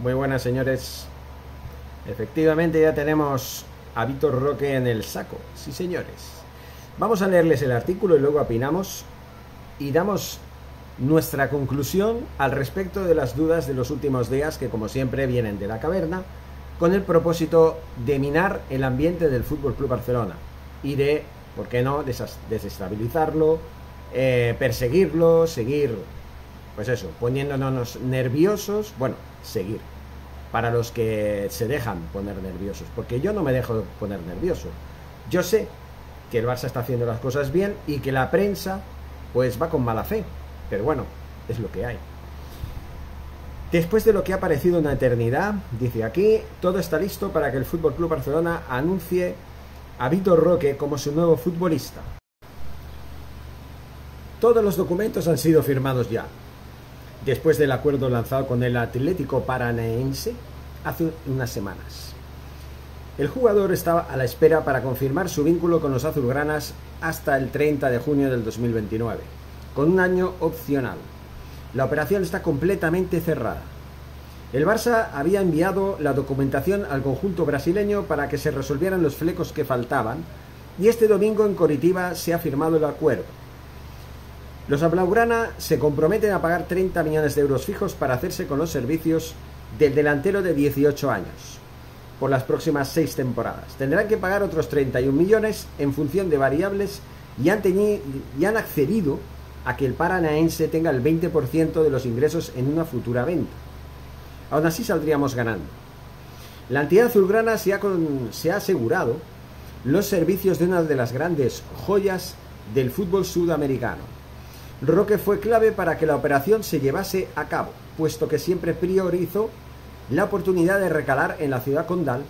Muy buenas, señores. Efectivamente, ya tenemos a Víctor Roque en el saco. Sí, señores. Vamos a leerles el artículo y luego opinamos y damos nuestra conclusión al respecto de las dudas de los últimos días que, como siempre, vienen de la caverna con el propósito de minar el ambiente del Fútbol Club Barcelona y de, ¿por qué no?, desestabilizarlo, eh, perseguirlo, seguir, pues eso, poniéndonos nerviosos, bueno, seguir, para los que se dejan poner nerviosos, porque yo no me dejo poner nervioso. Yo sé que el Barça está haciendo las cosas bien y que la prensa pues va con mala fe, pero bueno, es lo que hay. Después de lo que ha parecido una eternidad, dice aquí, todo está listo para que el Fútbol Club Barcelona anuncie a Vitor Roque como su nuevo futbolista. Todos los documentos han sido firmados ya, después del acuerdo lanzado con el Atlético Paranaense hace unas semanas. El jugador estaba a la espera para confirmar su vínculo con los azulgranas hasta el 30 de junio del 2029, con un año opcional. La operación está completamente cerrada. El Barça había enviado la documentación al conjunto brasileño para que se resolvieran los flecos que faltaban y este domingo en Coritiba se ha firmado el acuerdo. Los Blaugrana se comprometen a pagar 30 millones de euros fijos para hacerse con los servicios del delantero de 18 años por las próximas seis temporadas. Tendrán que pagar otros 31 millones en función de variables y han, y han accedido a que el paranaense tenga el 20% de los ingresos en una futura venta. Aún así saldríamos ganando. La entidad azulgrana se ha asegurado los servicios de una de las grandes joyas del fútbol sudamericano, Roque fue clave para que la operación se llevase a cabo, puesto que siempre priorizó la oportunidad de recalar en la ciudad condal,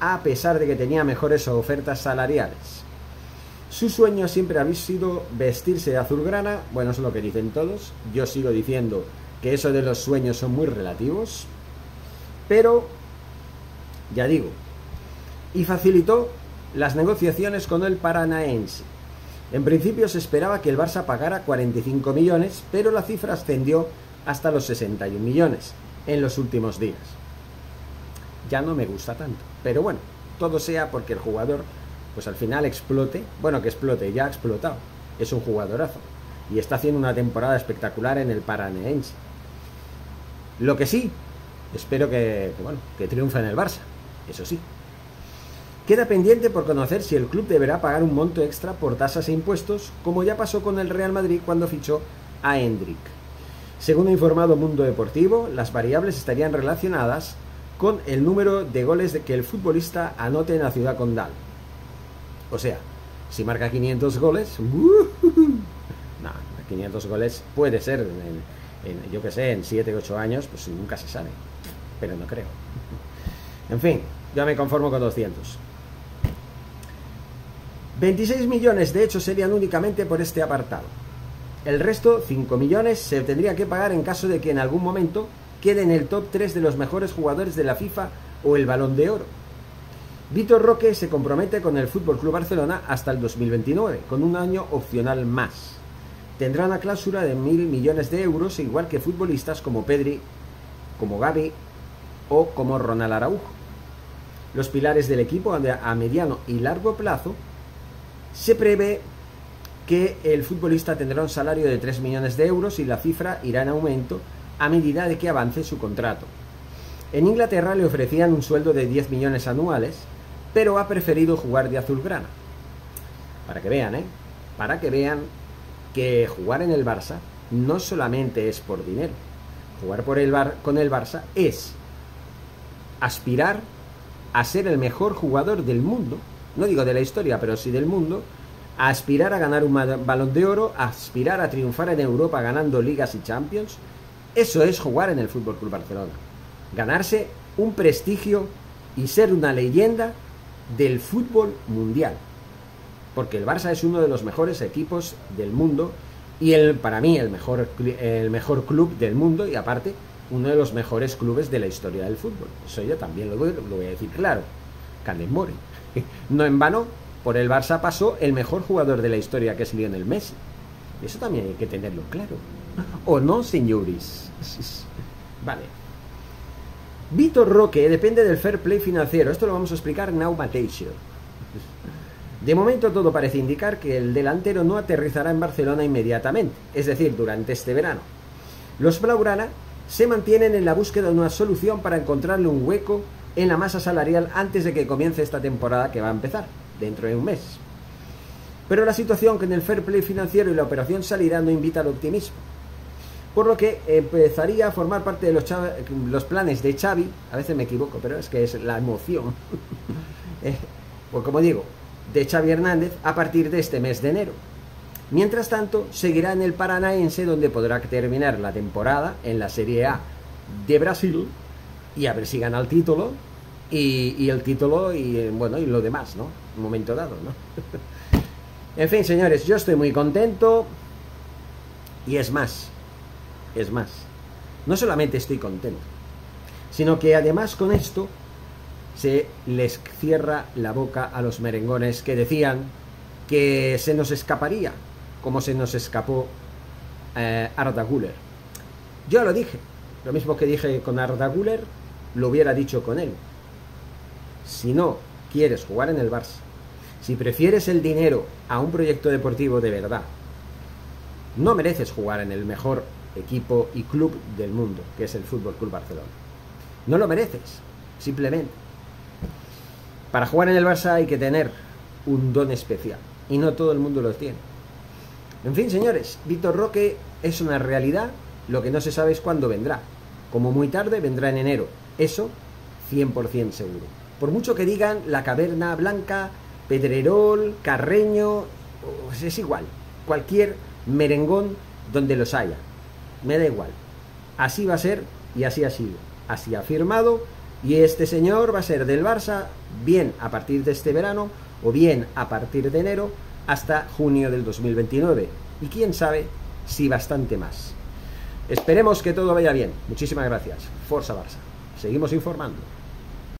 a pesar de que tenía mejores ofertas salariales. Su sueño siempre había sido vestirse de azulgrana, bueno, eso es lo que dicen todos, yo sigo diciendo que eso de los sueños son muy relativos, pero, ya digo, y facilitó las negociaciones con el Paranaense en principio se esperaba que el Barça pagara 45 millones, pero la cifra ascendió hasta los 61 millones en los últimos días. Ya no me gusta tanto, pero bueno, todo sea porque el jugador pues al final explote, bueno que explote, ya ha explotado, es un jugadorazo y está haciendo una temporada espectacular en el Paraneense. Lo que sí, espero que, que bueno, que triunfe en el Barça, eso sí. Queda pendiente por conocer si el club deberá pagar un monto extra por tasas e impuestos, como ya pasó con el Real Madrid cuando fichó a Hendrik. Según ha informado Mundo Deportivo, las variables estarían relacionadas con el número de goles que el futbolista anote en la ciudad condal. O sea, si marca 500 goles, no, 500 goles puede ser, en, yo que sé, en 7 o 8 años, pues nunca se sabe, pero no creo. En fin, ya me conformo con 200. 26 millones de hecho serían únicamente por este apartado. El resto, 5 millones, se tendría que pagar en caso de que en algún momento quede en el top 3 de los mejores jugadores de la FIFA o el Balón de Oro. Vitor Roque se compromete con el FC Barcelona hasta el 2029, con un año opcional más. Tendrá una cláusula de mil millones de euros, igual que futbolistas como Pedri, como Gaby o como Ronald Araujo. Los pilares del equipo a mediano y largo plazo se prevé que el futbolista tendrá un salario de 3 millones de euros y la cifra irá en aumento a medida de que avance su contrato. En Inglaterra le ofrecían un sueldo de 10 millones anuales, pero ha preferido jugar de azulgrana. Para que vean, ¿eh? Para que vean que jugar en el Barça no solamente es por dinero. Jugar por el bar, con el Barça es aspirar a ser el mejor jugador del mundo no digo de la historia, pero sí del mundo, aspirar a ganar un balón de oro, aspirar a triunfar en Europa ganando ligas y champions. Eso es jugar en el Fútbol Club Barcelona. Ganarse un prestigio y ser una leyenda del fútbol mundial. Porque el Barça es uno de los mejores equipos del mundo y el, para mí el mejor, el mejor club del mundo y aparte uno de los mejores clubes de la historia del fútbol. Eso yo también lo lo voy a decir claro. No en vano, por el Barça pasó el mejor jugador de la historia que es Lionel Messi. Eso también hay que tenerlo claro. ¿O no, señores? Vale. Vitor Roque depende del fair play financiero. Esto lo vamos a explicar Mateixo. De momento todo parece indicar que el delantero no aterrizará en Barcelona inmediatamente, es decir, durante este verano. Los Blaugrana se mantienen en la búsqueda de una solución para encontrarle un hueco en la masa salarial antes de que comience esta temporada que va a empezar, dentro de un mes. Pero la situación con el fair play financiero y la operación salida no invita al optimismo. Por lo que empezaría a formar parte de los, los planes de Xavi, a veces me equivoco, pero es que es la emoción. eh, pues como digo, de Xavi Hernández a partir de este mes de enero. Mientras tanto, seguirá en el Paranaense donde podrá terminar la temporada en la Serie A de Brasil y a ver si gana el título y, el título y bueno y lo demás, ¿no? Un momento dado, ¿no? en fin, señores, yo estoy muy contento y es más, es más, no solamente estoy contento, sino que además con esto se les cierra la boca a los merengones que decían que se nos escaparía, como se nos escapó eh, Arda Guller. Yo lo dije, lo mismo que dije con Arda Guller, lo hubiera dicho con él. Si no quieres jugar en el Barça, si prefieres el dinero a un proyecto deportivo de verdad, no mereces jugar en el mejor equipo y club del mundo, que es el Fútbol Club Barcelona. No lo mereces, simplemente. Para jugar en el Barça hay que tener un don especial y no todo el mundo lo tiene. En fin, señores, Víctor Roque es una realidad, lo que no se sabe es cuándo vendrá. Como muy tarde vendrá en enero, eso 100% seguro. Por mucho que digan la caverna blanca, Pedrerol, Carreño, pues es igual, cualquier merengón donde los haya, me da igual. Así va a ser y así ha sido. Así ha firmado y este señor va a ser del Barça bien a partir de este verano o bien a partir de enero hasta junio del 2029. Y quién sabe si bastante más. Esperemos que todo vaya bien. Muchísimas gracias. Forza Barça. Seguimos informando.